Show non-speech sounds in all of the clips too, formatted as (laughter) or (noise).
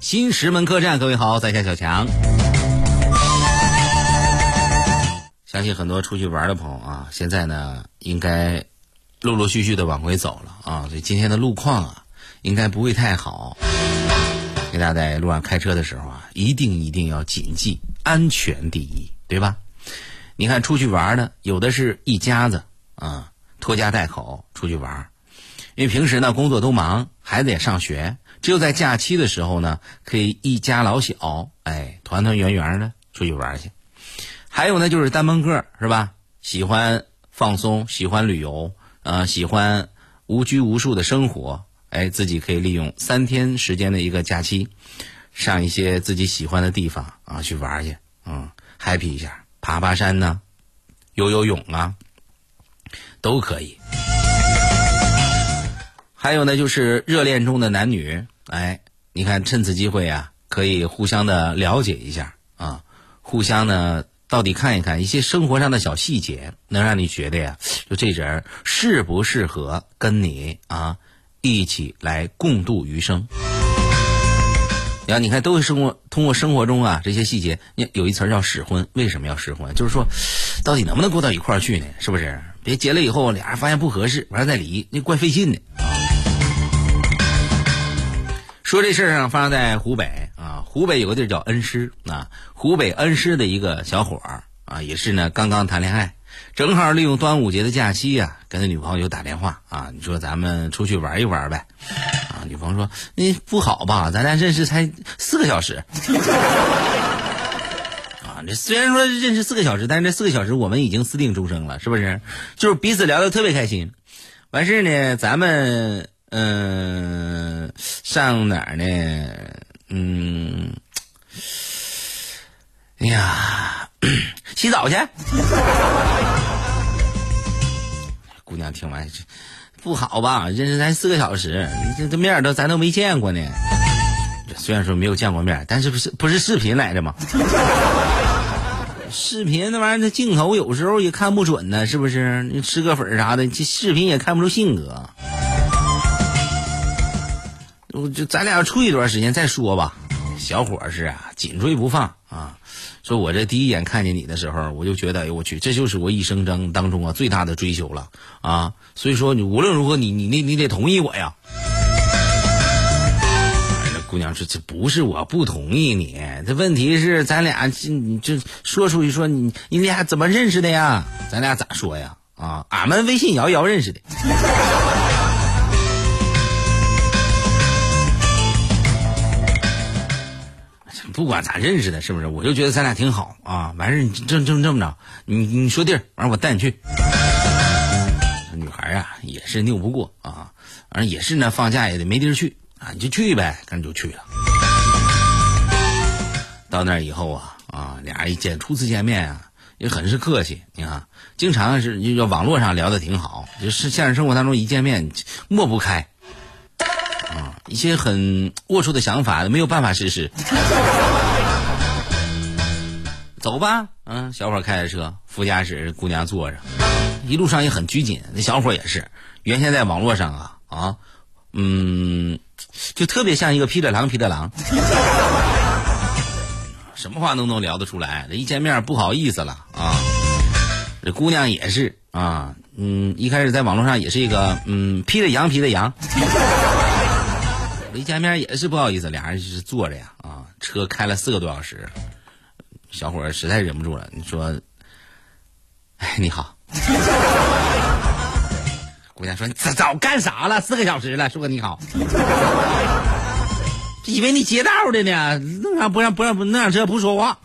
新石门客栈，各位好，在下小强。相信很多出去玩的朋友啊，现在呢应该陆陆续续的往回走了啊，所以今天的路况啊，应该不会太好。给大家在路上开车的时候啊，一定一定要谨记安全第一，对吧？你看出去玩的，有的是一家子啊，拖家带口出去玩，因为平时呢工作都忙，孩子也上学。只有在假期的时候呢，可以一家老小，哎，团团圆圆的出去玩去。还有呢，就是单门个是吧？喜欢放松，喜欢旅游，呃，喜欢无拘无束的生活，哎，自己可以利用三天时间的一个假期，上一些自己喜欢的地方啊，去玩去，嗯，happy 一下，爬爬山呢，游游泳啊，都可以。还有呢，就是热恋中的男女，哎，你看趁此机会啊，可以互相的了解一下啊，互相呢到底看一看一些生活上的小细节，能让你觉得呀，就这人适不适合跟你啊一起来共度余生。然后你看，都会生活通过生活中啊这些细节，有一词叫试婚，为什么要试婚？就是说，到底能不能过到一块儿去呢？是不是？别结了以后俩人发现不合适，完了再离，那怪费劲的。说这事儿上发生在湖北啊，湖北有个地儿叫恩施啊，湖北恩施的一个小伙儿啊，也是呢刚刚谈恋爱，正好利用端午节的假期呀，跟他女朋友打电话啊，你说咱们出去玩一玩呗？啊，女朋友说你不好吧，咱俩认识才四个小时。啊，这虽然说认识四个小时，但是这四个小时我们已经私定终生了，是不是？就是彼此聊得特别开心，完事儿呢，咱们。嗯，上哪儿呢？嗯，哎呀，(coughs) 洗澡去。姑娘听完，不好吧？认识才四个小时，这这面儿都咱都没见过呢。虽然说没有见过面，但是不是不是视频来着吗？视频那玩意儿，那镜头有时候也看不准呢，是不是？你吃个粉儿啥的，这视频也看不出性格。我就咱俩处一段时间再说吧，小伙是啊，紧追不放啊。说我这第一眼看见你的时候，我就觉得，哎呦我去，这就是我一生中当中啊最大的追求了啊。所以说你无论如何，你你你你得同意我呀。姑娘说这不是我不同意你，这问题是咱俩这你这说出去说你你俩怎么认识的呀？咱俩咋说呀？啊，俺们微信摇一摇认识的。不管咋认识的，是不是？我就觉得咱俩挺好啊。完事你这这这么着，你你说地儿，完我带你去。女孩啊，也是拗不过啊。完也是呢，放假也得没地儿去啊，你就去呗，跟着就去了。到那儿以后啊啊，俩人一见初次见面啊，也很是客气。你看，经常是要网络上聊的挺好，就是现实生活当中一见面抹不开。一些很龌龊的想法没有办法实施。(laughs) 走吧，嗯，小伙开着车，副驾驶姑娘坐着，一路上也很拘谨。那小伙也是，原先在网络上啊啊，嗯，就特别像一个披着狼皮的狼，(laughs) 什么话都能聊得出来。这一见面不好意思了啊，这姑娘也是啊，嗯，一开始在网络上也是一个嗯披着羊皮的羊。一见面也是不好意思，俩人就是坐着呀啊，车开了四个多小时，小伙儿实在忍不住了，你说，哎，你好，姑娘说你早干啥了？四个小时了，说个你好，以为你劫道的呢，弄啥不让不让不弄上车不说话？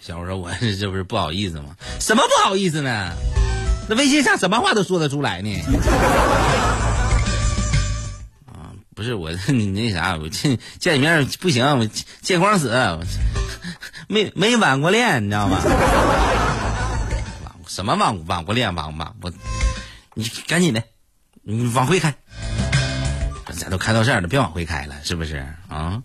小伙说我这不是不好意思吗？什么不好意思呢？那微信上什么话都说得出来呢？不是我，(laughs) 你那啥，我见见你面不行，我见光死，没没晚过恋，你知道吗？(laughs) 什么晚晚过恋，晚晚我，你赶紧的，你往回开，咱都开到这儿了，别往回开了，是不是啊？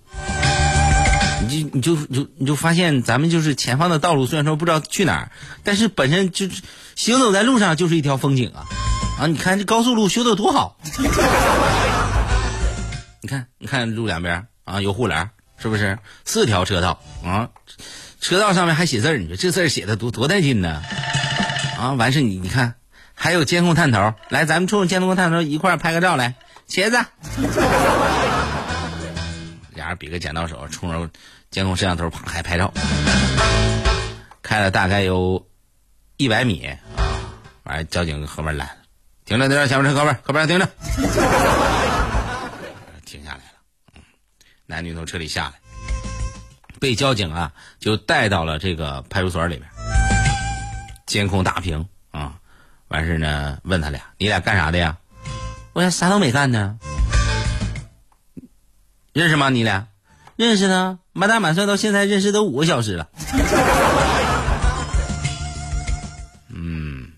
你就你就就你就发现，咱们就是前方的道路，虽然说不知道去哪儿，但是本身就是行走在路上就是一条风景啊！啊，你看这高速路修的多好。你看，你看路两边啊有护栏，是不是？四条车道啊，车道上面还写字儿，你说这字写的多多带劲呢？啊，完事你你看，还有监控探头，来，咱们冲着监控探头一块拍个照来，茄子。俩人比个剪刀手，冲着监控摄像头啪还拍照，开了大概有一百米啊，完交警后面拦，停着停着，前面车，后边后边停着，停下来了，嗯，男女从车里下来，被交警啊就带到了这个派出所里边，监控大屏啊，完事呢问他俩，你俩干啥的呀？我俩啥都没干呢。认识吗？你俩认识呢？满打满算到现在认识都五个小时了。(laughs) 嗯，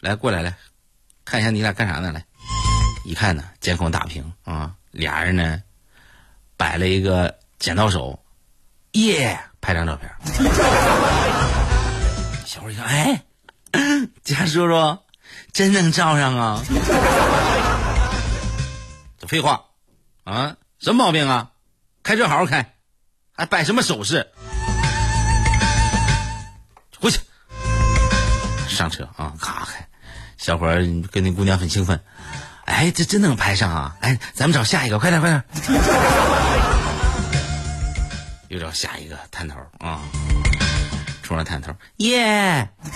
来过来来，看一下你俩干啥呢？来，一看呢，监控大屏啊，俩人呢摆了一个剪刀手，耶，拍张照片。(laughs) 小伙一看，哎，家叔叔，真能照上啊！这废话啊！什么毛病啊？开车好好开，还摆什么手势？回去，上车啊！咔开，小伙跟那姑娘很兴奋。哎，这真能拍上啊！哎，咱们找下一个，快点快点。(laughs) 又找下一个探头啊！冲着探头，耶！(laughs)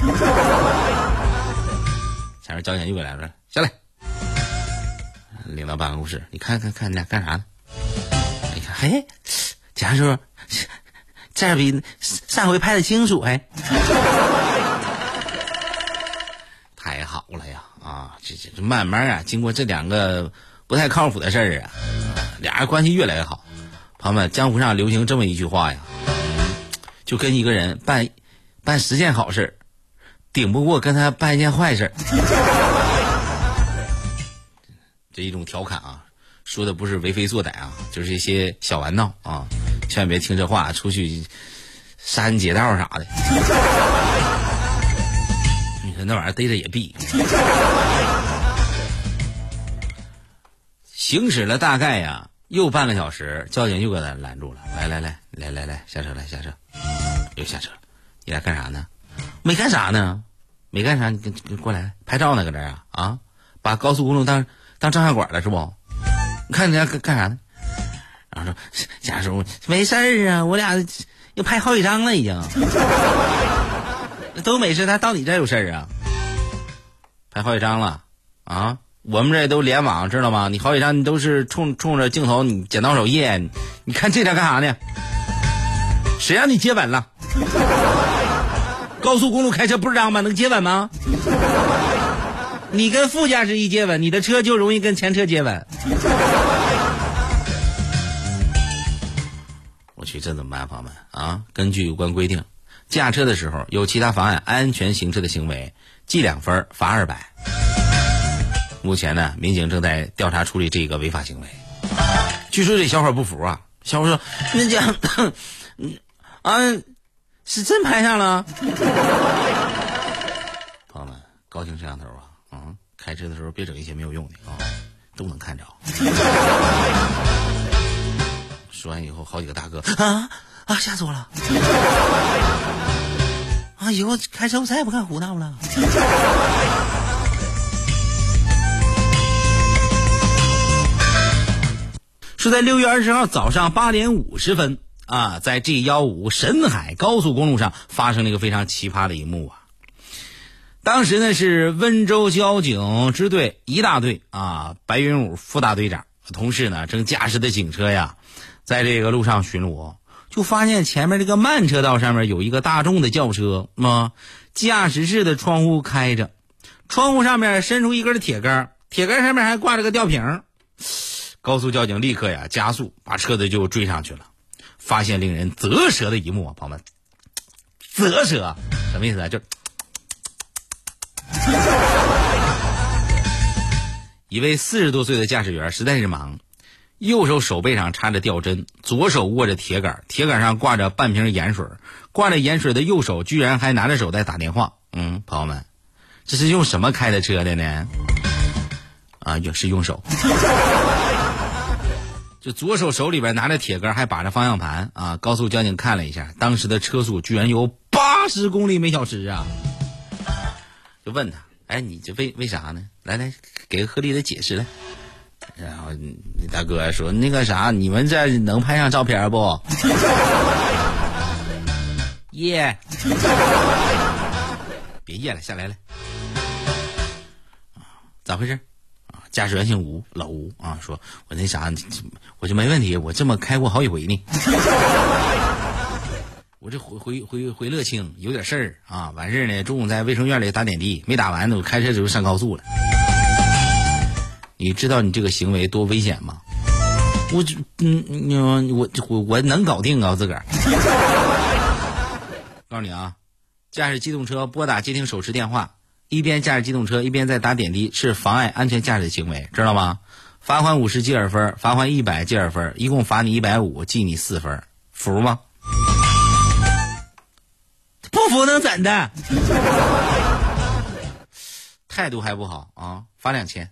前面交警又过来了，下来，领到办公室。你看看看，你俩干啥呢？你看哎，贾叔，这比上回拍的清楚哎，(laughs) 太好了呀！啊，这这这慢慢啊，经过这两个不太靠谱的事儿啊，俩人关系越来越好。朋友们，江湖上流行这么一句话呀，就跟一个人办办十件好事顶不过跟他办一件坏事 (laughs) 这一种调侃啊。说的不是为非作歹啊，就是一些小玩闹啊，千万别听这话出去杀人劫道啥的。(laughs) 你说那玩意儿逮着也毙。行驶了大概呀，又半个小时，交警又给他拦住了。来来来来来来，下车来下车，又下车了。你俩干啥呢？没干啥呢，没干啥，你跟过来拍照呢，搁这啊啊，把高速公路当当照相馆了是不？你看你家干干啥呢？然后说贾叔没事儿啊，我俩又拍好几张了，已经 (laughs) 都没事。他到你这有事儿啊？拍好几张了啊？我们这都联网知道吗？你好几张你都是冲冲着镜头，你剪刀手耶？你看这张干啥呢？谁让你接吻了？高速公路开车不是这样吗？能接吻吗？你跟副驾驶一接吻，你的车就容易跟前车接吻。我去，这怎么办，朋友们啊？根据有关规定，驾车的时候有其他妨碍安全行车的行为，记两分，罚二百。目前呢，民警正在调查处理这个违法行为。据说这小伙不服啊，小伙说：“那家，(laughs) 啊，是真拍上了。(laughs) ”朋友们，高清摄像头啊！啊，开车的时候别整一些没有用的啊，都能看着。(laughs) 说完以后，好几个大哥啊啊，吓死我了！啊，以后开车我再也不敢胡闹了。是在六月二十号早上八点五十分啊，在 G 幺五沈海高速公路上发生了一个非常奇葩的一幕啊。当时呢是温州交警支队一大队啊，白云武副大队长同事呢正驾驶的警车呀，在这个路上巡逻，就发现前面这个慢车道上面有一个大众的轿车啊，驾驶室的窗户开着，窗户上面伸出一根铁杆，铁杆上面还挂着个吊瓶。高速交警立刻呀加速，把车子就追上去了，发现令人啧舌的一幕啊，朋友们，啧舌什么意思啊？就。(laughs) 一位四十多岁的驾驶员实在是忙，右手手背上插着吊针，左手握着铁杆，铁杆上挂着半瓶盐水，挂着盐水的右手居然还拿着手在打电话。嗯，朋友们，这是用什么开的车的呢？啊，也是用手。(laughs) 就左手手里边拿着铁杆，还把着方向盘啊。高速交警看了一下，当时的车速居然有八十公里每小时啊！就问他：“哎，你这为为啥呢？来来，给个合理的解释来。”然后那大哥说：“那个啥，你们这能拍上照片不？”耶！(laughs) 别耶了，下来了。咋回事？驾驶员姓吴，老吴啊，说我那啥，我就没问题，我这么开过好几回呢。(laughs) 我这回回回回乐清有点事儿啊，完事儿呢，中午在卫生院里打点滴，没打完呢，我开车就上高速了。你知道你这个行为多危险吗？我这嗯嗯，我我我能搞定啊，我自个儿。(laughs) 告诉你啊，驾驶机动车拨打接听手持电话。一边驾驶机动车一边在打点滴是妨碍安全驾驶的行为，知道吗？罚款五十记二分，罚款一百记二分，一共罚你一百五，记你四分，服吗？不服能怎的？(laughs) 态度还不好啊，罚两千。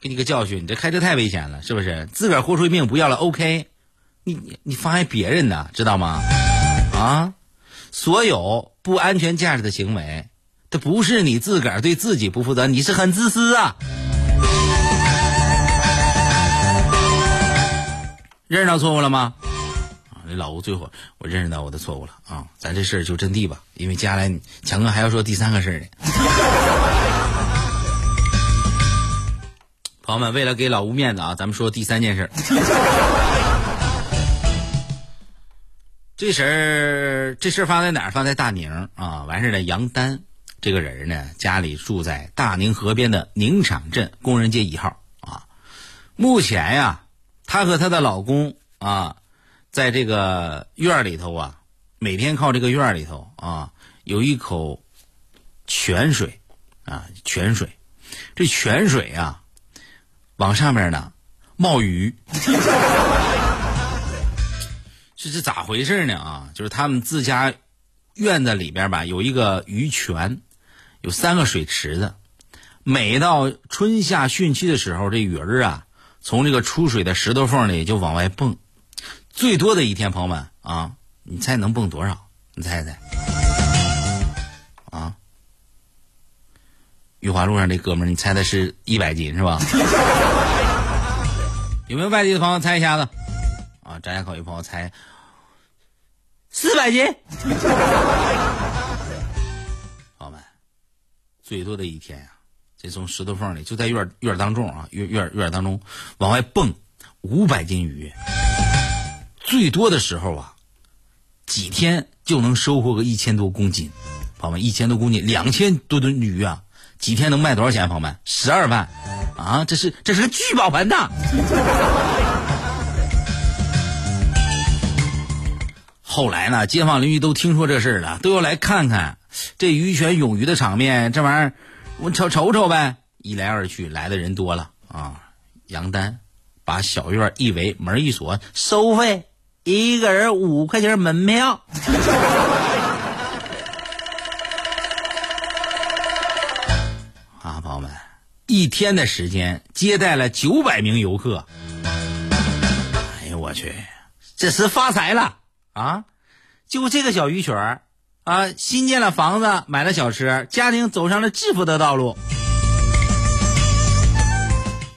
给你个教训，你这开车太危险了，是不是？自个儿豁出一命不要了，OK？你你你妨碍别人的，知道吗？啊？所有不安全驾驶的行为，这不是你自个儿对自己不负责，你是很自私啊！认识到错误了吗？啊，这老吴最后我认识到我的错误了啊！咱这事儿就阵地吧，因为接下来强哥还要说第三个事儿呢。(laughs) 朋友们，为了给老吴面子啊，咱们说第三件事。这事儿，这事儿发在哪儿？发在大宁啊！完事儿呢，杨丹这个人呢，家里住在大宁河边的宁场镇工人街一号啊。目前呀，她和她的老公啊，在这个院儿里头啊，每天靠这个院儿里头啊，有一口泉水啊，泉水，这泉水啊，往上面呢冒鱼。(laughs) 这是咋回事呢？啊，就是他们自家院子里边吧，有一个鱼泉，有三个水池子。每到春夏汛期的时候，这鱼儿啊，从这个出水的石头缝里就往外蹦。最多的一天，朋友们啊，你猜能蹦多少？你猜猜？啊？玉华路上这哥们儿，你猜的是一百斤是吧？(laughs) 有没有外地的朋友猜一下子？啊，张家口有朋友猜百斤，朋友们，最多的一天呀，这从石头缝里就在院院当中啊，院院院当中往外蹦五百斤鱼，最多的时候啊，几天就能收获个一千多公斤，朋友们，一千多公斤，两千多吨鱼啊，几天能卖多少钱？朋友们，十二万啊，这是这是个聚宝盆呐！后来呢，街坊邻居都听说这事了，都要来看看这鱼泉涌鱼的场面。这玩意儿，我瞅瞅瞅呗。一来二去，来的人多了啊。杨丹把小院一围，门一锁，收费一个人五块钱门票。(laughs) 啊，朋友们，一天的时间接待了九百名游客。哎呦我去，这是发财了！啊，就这个小鱼泉啊，新建了房子，买了小车，家庭走上了致富的道路。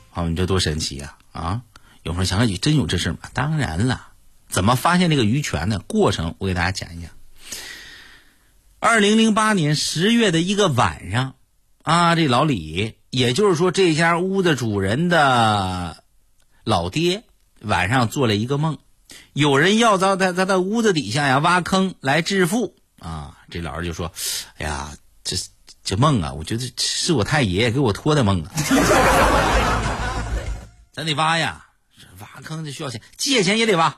好，你这多神奇呀！啊，有朋友想起真有这事吗？当然了，怎么发现这个鱼泉的过程，我给大家讲一讲。二零零八年十月的一个晚上，啊，这老李，也就是说这家屋子主人的老爹，晚上做了一个梦。有人要在他他的屋子底下呀挖坑来致富啊！这老人就说：“哎呀，这这梦啊，我觉得是我太爷爷给我托的梦啊！(laughs) 咱得挖呀，挖坑就需要钱，借钱也得挖。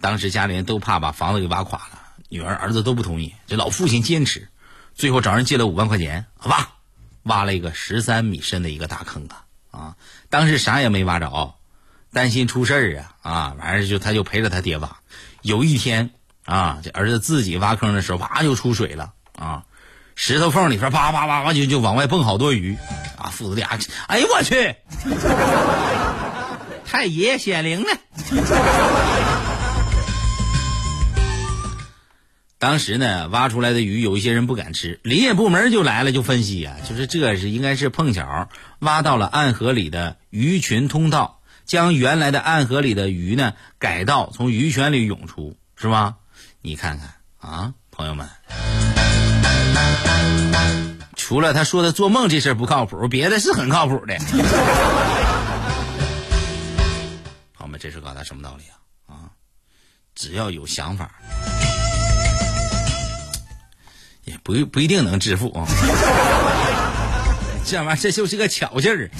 当时家里人都怕把房子给挖垮了，女儿儿子都不同意，这老父亲坚持，最后找人借了五万块钱挖，挖了一个十三米深的一个大坑啊！啊，当时啥也没挖着。”担心出事儿啊啊！完事就他就陪着他爹挖。有一天啊，这儿子自己挖坑的时候，啪就出水了啊！石头缝里边啪啪啪啪就就往外蹦好多鱼，啊，父子俩，哎呦我去，太爷显灵了。当时呢，挖出来的鱼有一些人不敢吃，林业部门就来了，就分析啊，就是这是应该是碰巧挖到了暗河里的鱼群通道，将原来的暗河里的鱼呢改道从鱼泉里涌出，是吧？你看看啊，朋友们，除了他说的做梦这事儿不靠谱，别的是很靠谱的。朋友们，这是告诉他什么道理啊？啊，只要有想法。也不不一定能致富啊，(laughs) 这玩意儿这就是个巧劲儿。